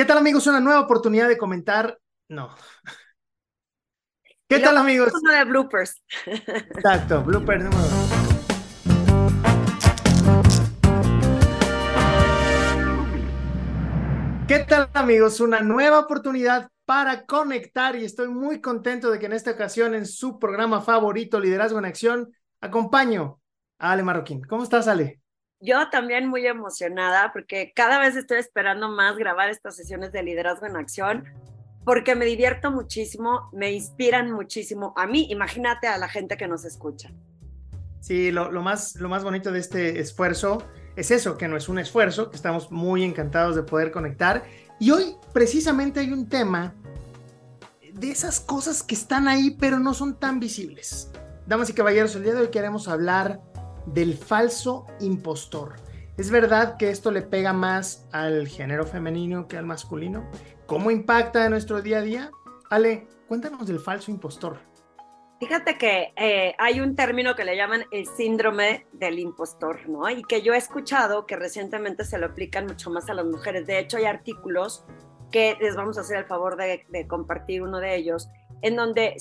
¿Qué tal amigos? Una nueva oportunidad de comentar. No. ¿Qué tal amigos? Uno de bloopers. Exacto, blooper número ¿Qué tal amigos? Una nueva oportunidad para conectar y estoy muy contento de que en esta ocasión en su programa favorito, Liderazgo en Acción, acompaño a Ale Marroquín. ¿Cómo estás, Ale? Yo también muy emocionada porque cada vez estoy esperando más grabar estas sesiones de liderazgo en acción porque me divierto muchísimo, me inspiran muchísimo a mí, imagínate a la gente que nos escucha. Sí, lo, más, lo más bonito de este esfuerzo es eso, que no es un esfuerzo, que estamos muy encantados de poder conectar. Y hoy precisamente hay un tema de esas cosas que están ahí pero no son tan visibles. Damas y caballeros, el día de hoy queremos hablar del falso impostor. ¿Es verdad que esto le pega más al género femenino que al masculino? ¿Cómo impacta en nuestro día a día? Ale, cuéntanos del falso impostor. Fíjate que eh, hay un término que le llaman el síndrome del impostor, ¿no? Y que yo he escuchado que recientemente se lo aplican mucho más a las mujeres. De hecho, hay artículos que les vamos a hacer el favor de, de compartir uno de ellos, en donde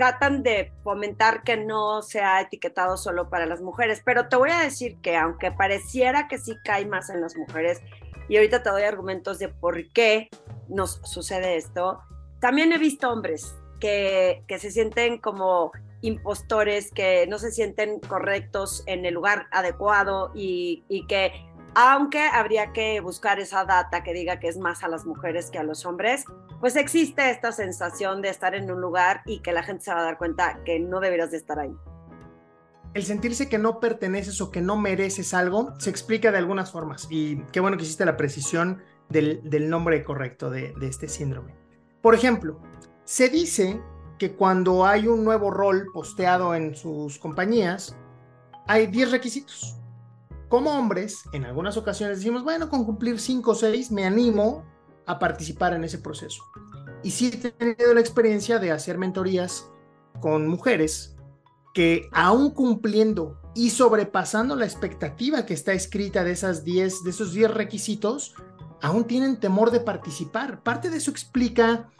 tratan de fomentar que no sea etiquetado solo para las mujeres, pero te voy a decir que aunque pareciera que sí cae más en las mujeres, y ahorita te doy argumentos de por qué nos sucede esto, también he visto hombres que, que se sienten como impostores, que no se sienten correctos en el lugar adecuado y, y que aunque habría que buscar esa data que diga que es más a las mujeres que a los hombres, pues existe esta sensación de estar en un lugar y que la gente se va a dar cuenta que no deberías de estar ahí. El sentirse que no perteneces o que no mereces algo se explica de algunas formas y qué bueno que hiciste la precisión del, nombre correcto de, este síndrome. Por ejemplo, se dice que cuando hay un nuevo rol posteado en sus compañías, hay 10 requisitos como hombres, en algunas ocasiones decimos, bueno, con cumplir 5 o 6 me animo a participar en ese proceso. Y sí he tenido la experiencia de hacer mentorías con mujeres que aún cumpliendo y sobrepasando la expectativa que está escrita de, esas 10, de esos 10 requisitos, aún tienen temor de participar. Parte de eso explica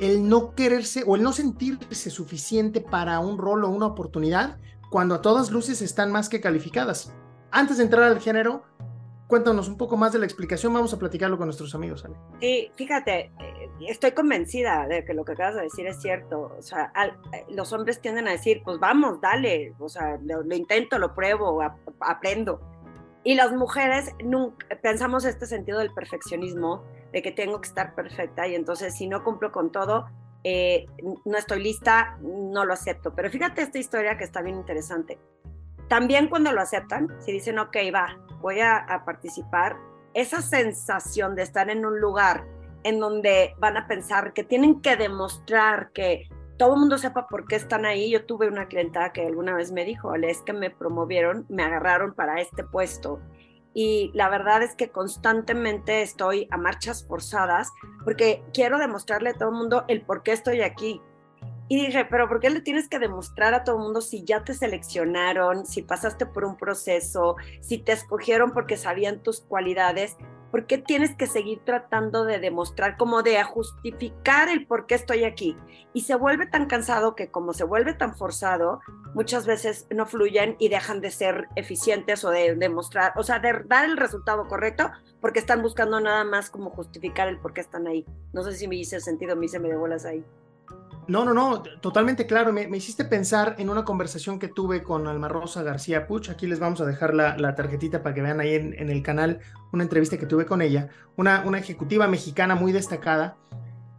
el no quererse o el no sentirse suficiente para un rol o una oportunidad cuando a todas luces están más que calificadas antes de entrar al género, cuéntanos un poco más de la explicación, vamos a platicarlo con nuestros amigos, Ale. Sí, fíjate, eh, estoy convencida de que lo que acabas de decir es cierto. O sea, eh, los hombres tienden a decir, pues vamos, dale, o sea, lo, intento, lo pruebo, aprendo. Y las mujeres nunca, pensamos este sentido del perfeccionismo, de que tengo que estar perfecta y entonces si no cumplo con todo, eh, no estoy lista, no lo acepto. Pero fíjate esta historia que está bien interesante. También cuando lo aceptan, si dicen, ok, va, voy a, participar, esa sensación de estar en un lugar en donde van a pensar que tienen que demostrar que todo el mundo sepa por qué están ahí. Yo tuve una clienta que alguna vez me dijo, es que me promovieron, me agarraron para este puesto. Y la verdad es que constantemente estoy a marchas forzadas porque quiero demostrarle a todo el mundo el por qué estoy aquí. Y dije, pero ¿por qué le tienes que demostrar a todo el mundo si ya te seleccionaron, si pasaste por un proceso, si te escogieron porque sabían tus cualidades? ¿Por qué tienes que seguir tratando de demostrar, como de justificar el por qué estoy aquí? Y se vuelve tan cansado que como se vuelve tan forzado, muchas veces no fluyen y dejan de ser eficientes o de demostrar, o sea, de dar el resultado correcto porque están buscando nada más como justificar el por qué están ahí. No sé si me hice sentido, me hice medio bolas ahí. No, no, no, totalmente claro. Me, hiciste pensar en una conversación que tuve con Alma Rosa García Puch. Aquí les vamos a dejar la, tarjetita para que vean ahí en, el canal una entrevista que tuve con ella. Una, una ejecutiva mexicana muy destacada.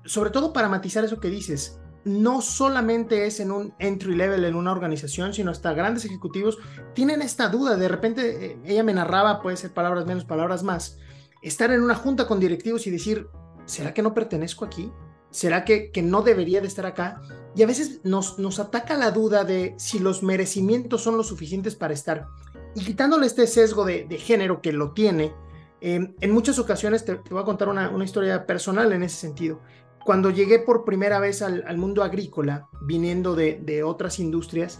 Sobre todo para matizar eso que dices. No solamente es en un entry level en una organización, sino hasta grandes ejecutivos tienen esta duda. De repente, eh, ella me narraba, puede ser palabras menos, palabras más, estar en una junta con directivos y decir, ¿será que no pertenezco aquí? ¿Será que, que, no debería de estar acá? Y a veces nos, nos ataca la duda de si los merecimientos son lo suficientes para estar. Y quitándole este sesgo de, género que lo tiene, em, en muchas ocasiones te, voy a contar una, historia personal en ese sentido. Cuando llegué por primera vez al, mundo agrícola, viniendo de, de otras industrias,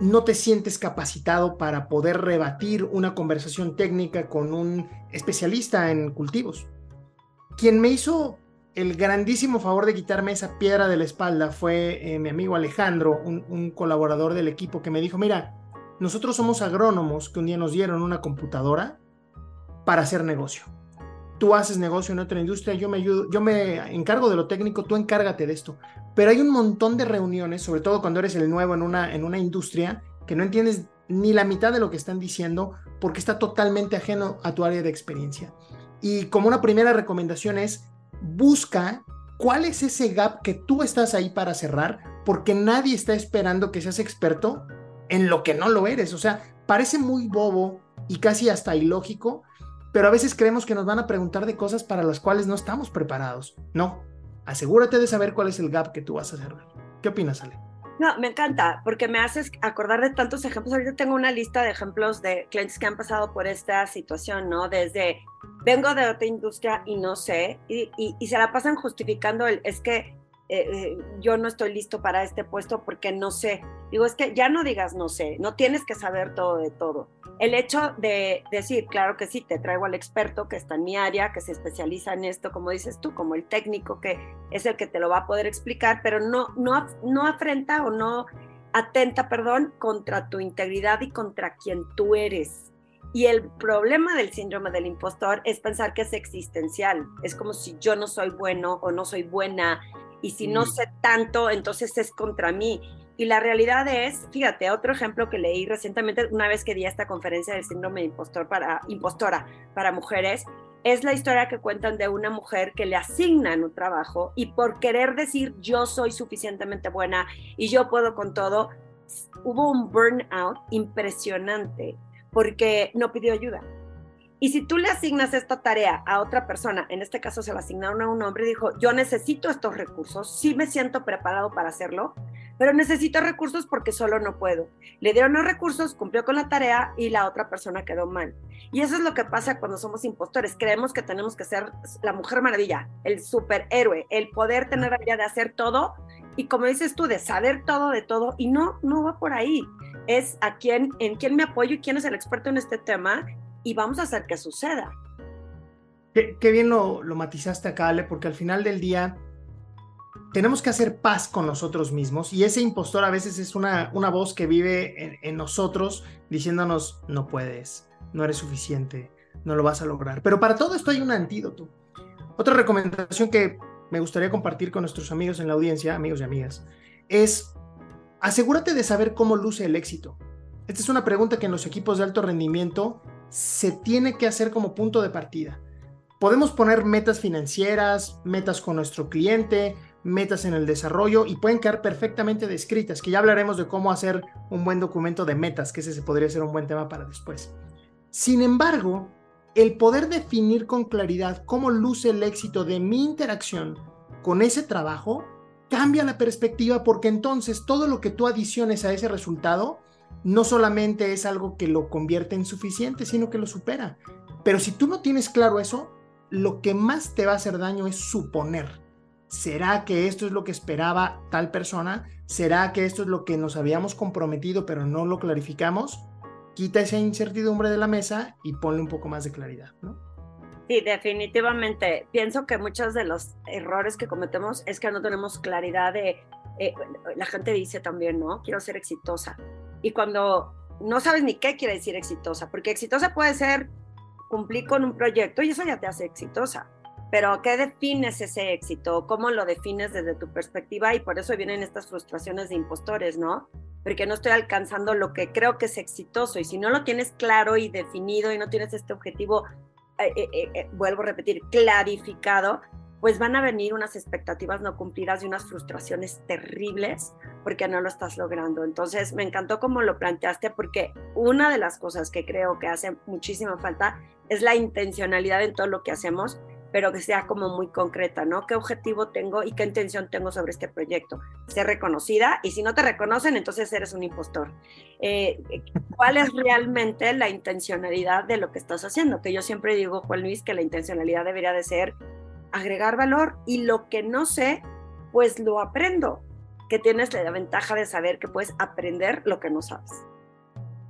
no te sientes capacitado para poder rebatir una conversación técnica con un especialista en cultivos quien me hizo el grandísimo favor de quitarme esa piedra de la espalda fue eh, mi amigo Alejandro, un, colaborador del equipo que me dijo, mira, nosotros somos agrónomos que un día nos dieron una computadora para hacer negocio. Tú haces negocio en otra industria, yo me encargo de lo técnico, tú encárgate de esto. Pero hay un montón de reuniones, sobre todo cuando eres el nuevo en una industria, que no entiendes ni la mitad de lo que están diciendo porque está totalmente ajeno a tu área de experiencia. Y como una primera recomendación es, busca cuál es ese gap que tú estás ahí para cerrar, porque nadie está esperando que seas experto en lo que no lo eres. O sea, parece muy bobo y casi hasta ilógico, pero a veces creemos que nos van a preguntar de cosas para las cuales no estamos preparados. No, asegúrate de saber cuál es el gap que tú vas a cerrar. ¿Qué opinas, Ale? No, me encanta, porque me haces acordar de tantos ejemplos. Ahorita tengo una lista de ejemplos de clientes que han pasado por esta situación, ¿no? Desde vengo de otra industria y no sé, y, y, se la pasan justificando el, es que eh, yo no estoy listo para este puesto porque no sé. Digo, es que ya no digas no sé, no tienes que saber todo de todo. El hecho de decir, claro que sí, te traigo al experto que está en mi área, que se especializa en esto, como dices tú, como el técnico que es el que te lo va a poder explicar, pero no, no, no afrenta o no atenta, perdón, contra tu integridad y contra quien tú eres. Y el problema del síndrome del impostor es pensar que es existencial. Es como si yo no soy bueno o no soy buena y si no sé tanto, entonces es contra mí. Y la realidad es, fíjate, otro ejemplo que leí recientemente, una vez que di esta conferencia del síndrome de impostor para, impostora para mujeres, es la historia que cuentan de una mujer que le asignan un trabajo y por querer decir yo soy suficientemente buena y yo puedo con todo, hubo un burnout impresionante porque no pidió ayuda. Y si tú le asignas esta tarea a otra persona, en este caso se la asignaron a un hombre, dijo, yo necesito estos recursos, sí me siento preparado para hacerlo, pero necesito recursos porque solo no puedo. Le dieron los recursos, cumplió con la tarea y la otra persona quedó mal. Y eso es lo que pasa cuando somos impostores. Creemos que tenemos que ser la mujer maravilla, el superhéroe, el poder tener la idea de hacer todo y como dices tú, de saber todo de todo. Y no, no va por ahí. Es a quién, en quién me apoyo y quién es el experto en este tema y vamos a hacer que suceda. Qué, bien lo, lo matizaste acá, Ale, porque al final del día tenemos que hacer paz con nosotros mismos y ese impostor a veces es una, una voz que vive en, nosotros diciéndonos no puedes, no eres suficiente, no lo vas a lograr. Pero para todo esto hay un antídoto. Otra recomendación que me gustaría compartir con nuestros amigos en la audiencia, amigos y amigas, es asegúrate de saber cómo luce el éxito. Esta es una pregunta que en los equipos de alto rendimiento se tiene que hacer como punto de partida. Podemos poner metas financieras, metas con nuestro cliente, metas en el desarrollo y pueden quedar perfectamente descritas, que ya hablaremos de cómo hacer un buen documento de metas, que ese se podría ser un buen tema para después. Sin embargo, el poder definir con claridad cómo luce el éxito de mi interacción con ese trabajo cambia la perspectiva porque entonces todo lo que tú adiciones a ese resultado no solamente es algo que lo convierte en suficiente, sino que lo supera. Pero si tú no tienes claro eso, lo que más te va a hacer daño es suponer ¿Será que esto es lo que esperaba tal persona? ¿Será que esto es lo que nos habíamos comprometido pero no lo clarificamos? Quita esa incertidumbre de la mesa y ponle un poco más de claridad, ¿no? Sí, definitivamente. Pienso que muchos de los errores que cometemos es que no tenemos claridad de, eh, la gente dice también, ¿no? Quiero ser exitosa. Y cuando no sabes ni qué quiere decir exitosa, porque exitosa puede ser cumplir con un proyecto y eso ya te hace exitosa pero ¿qué defines ese éxito? ¿Cómo lo defines desde tu perspectiva? Y por eso vienen estas frustraciones de impostores, ¿no? Porque no estoy alcanzando lo que creo que es exitoso y si no lo tienes claro y definido y no tienes este objetivo, eh, eh, eh, vuelvo a repetir, clarificado, pues van a venir unas expectativas no cumplidas y unas frustraciones terribles porque no lo estás logrando. Entonces, me encantó cómo lo planteaste porque una de las cosas que creo que hace muchísima falta es la intencionalidad en todo lo que hacemos pero que sea como muy concreta, ¿no? ¿Qué objetivo tengo y qué intención tengo sobre este proyecto? Ser reconocida y si no te reconocen, entonces eres un impostor. Eh, ¿Cuál es realmente la intencionalidad de lo que estás haciendo? Que yo siempre digo, Juan Luis, que la intencionalidad debería de ser agregar valor y lo que no sé, pues lo aprendo, que tienes la ventaja de saber que puedes aprender lo que no sabes.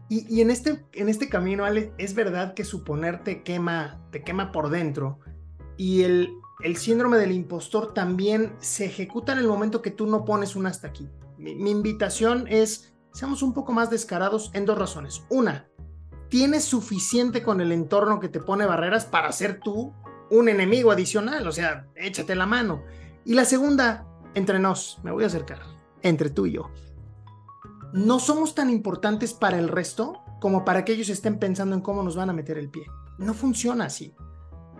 Y, y, en, este, en este camino, Ale, es verdad que suponerte quema, te quema por dentro, y el el síndrome del impostor también se ejecuta en el momento que tú no pones un hasta aquí. Mi, mi invitación es, seamos un poco más descarados en dos razones. Una, tienes suficiente con el entorno que te pone barreras para ser tú un enemigo adicional, o sea, échate la mano. Y la segunda, entre nos, me voy a acercar, entre tú y yo. No somos tan importantes para el resto como para que ellos estén pensando en cómo nos van a meter el pie. No funciona así.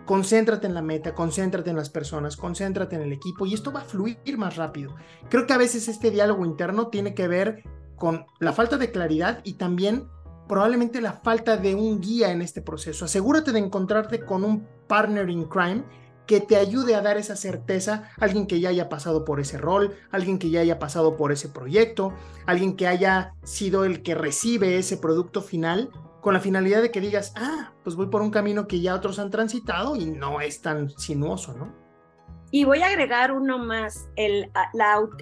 Concéntrate en la meta, concéntrate en las personas, concéntrate en el equipo y esto va a fluir más rápido. Creo que a veces este diálogo interno tiene que ver con la falta de claridad y también probablemente la falta de un guía en este proceso. Asegúrate de encontrarte con un partner in crime que te ayude a dar esa certeza, alguien que ya haya pasado por ese rol, alguien que ya haya pasado por ese proyecto, alguien que haya sido el que recibe ese producto final, con la finalidad de que digas, ah, pues voy por un camino que ya otros han transitado y no es tan sinuoso, ¿no? Y voy a agregar uno más, el,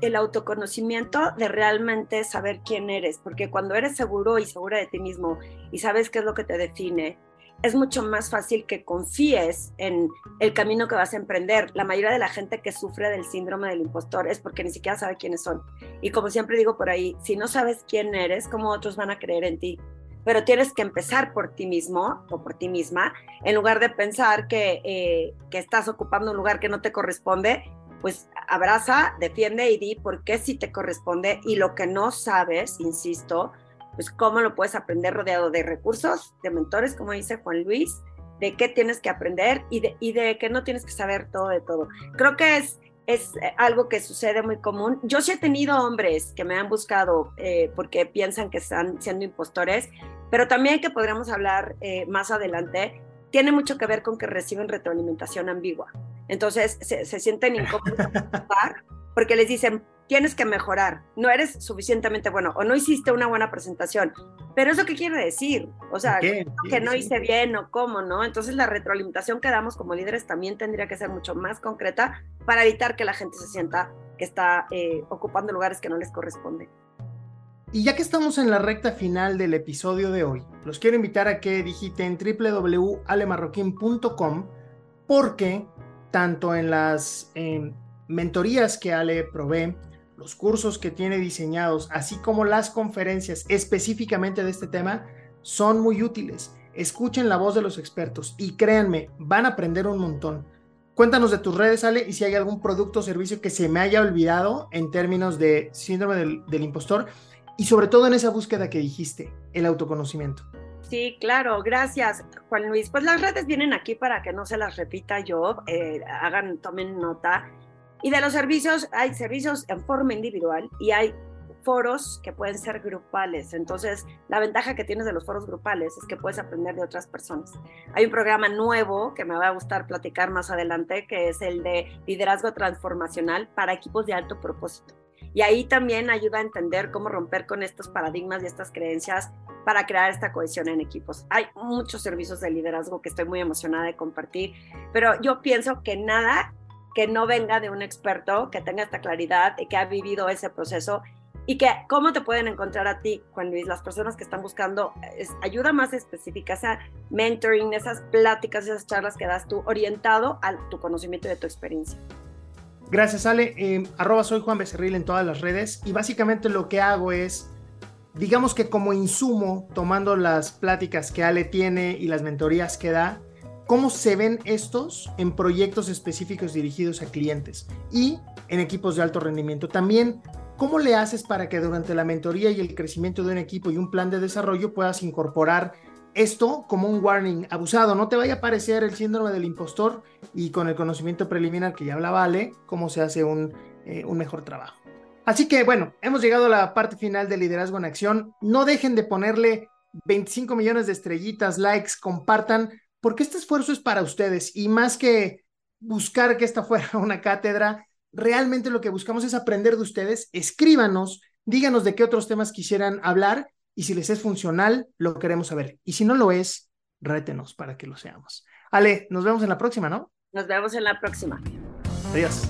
el, autoconocimiento de realmente saber quién eres, porque cuando eres seguro y segura de ti mismo y sabes qué es lo que te define, es mucho más fácil que confíes en el camino que vas a emprender. La mayoría de la gente que sufre del síndrome del impostor es porque ni siquiera sabe quiénes son. Y como siempre digo por ahí, si no sabes quién eres, ¿cómo otros van a creer en ti? pero tienes que empezar por ti mismo o por ti misma, en lugar de pensar que, eh, que estás ocupando un lugar que no te corresponde, pues abraza, defiende y di por qué sí te corresponde y lo que no sabes, insisto, pues cómo lo puedes aprender rodeado de recursos, de mentores, como dice Juan Luis, de qué tienes que aprender y de, y de que no tienes que saber todo de todo. Creo que es es eh, algo que sucede muy común. Yo sí he tenido hombres que me han buscado eh, porque piensan que están siendo impostores, pero también que podríamos hablar eh, más adelante, tiene mucho que ver con que reciben retroalimentación ambigua. Entonces se, se sienten incómodos porque les dicen, tienes que mejorar, no eres suficientemente bueno o no hiciste una buena presentación. Pero eso qué quiere decir? O sea, que no hice bien o cómo, ¿no? Entonces la retroalimentación que damos como líderes también tendría que ser mucho más concreta para evitar que la gente se sienta que está eh, ocupando lugares que no les corresponden. Y ya que estamos en la recta final del episodio de hoy, los quiero invitar a que digiten www.alemarroquín.com porque tanto en las eh, mentorías que Ale provee, los cursos que tiene diseñados, así como las conferencias específicamente de este tema, son muy útiles. Escuchen la voz de los expertos y créanme, van a aprender un montón. Cuéntanos de tus redes, Ale, y si hay algún producto o servicio que se me haya olvidado en términos de síndrome del, del impostor y sobre todo en esa búsqueda que dijiste, el autoconocimiento. Sí, claro, gracias, Juan Luis. Pues las redes vienen aquí para que no se las repita yo, eh, hagan, tomen nota. Y de los servicios, hay servicios en forma individual y hay foros que pueden ser grupales. Entonces, la ventaja que tienes de los foros grupales es que puedes aprender de otras personas. Hay un programa nuevo que me va a gustar platicar más adelante, que es el de liderazgo transformacional para equipos de alto propósito. Y ahí también ayuda a entender cómo romper con estos paradigmas y estas creencias para crear esta cohesión en equipos. Hay muchos servicios de liderazgo que estoy muy emocionada de compartir, pero yo pienso que nada que no venga de un experto que tenga esta claridad y que ha vivido ese proceso y que cómo te pueden encontrar a ti, Juan Luis, las personas que están buscando ayuda más específica, esa mentoring, esas pláticas, esas charlas que das tú, orientado a tu conocimiento y de tu experiencia. Gracias, Ale. Eh, arroba soy Juan Becerril en todas las redes y básicamente lo que hago es, digamos que como insumo, tomando las pláticas que Ale tiene y las mentorías que da, cómo se ven estos en proyectos específicos dirigidos a clientes y en equipos de alto rendimiento. También, ¿cómo le haces para que durante la mentoría y el crecimiento de un equipo y un plan de desarrollo puedas incorporar esto como un warning abusado? No te vaya a aparecer el síndrome del impostor y con el conocimiento preliminar que ya hablaba Ale, cómo se hace un, eh, un mejor trabajo. Así que bueno, hemos llegado a la parte final de Liderazgo en Acción. No dejen de ponerle 25 millones de estrellitas, likes, compartan porque este esfuerzo es para ustedes y más que buscar que esta fuera una cátedra, realmente lo que buscamos es aprender de ustedes. Escríbanos, díganos de qué otros temas quisieran hablar y si les es funcional, lo queremos saber. Y si no lo es, rétenos para que lo seamos. Ale, nos vemos en la próxima, ¿no? Nos vemos en la próxima. Adiós.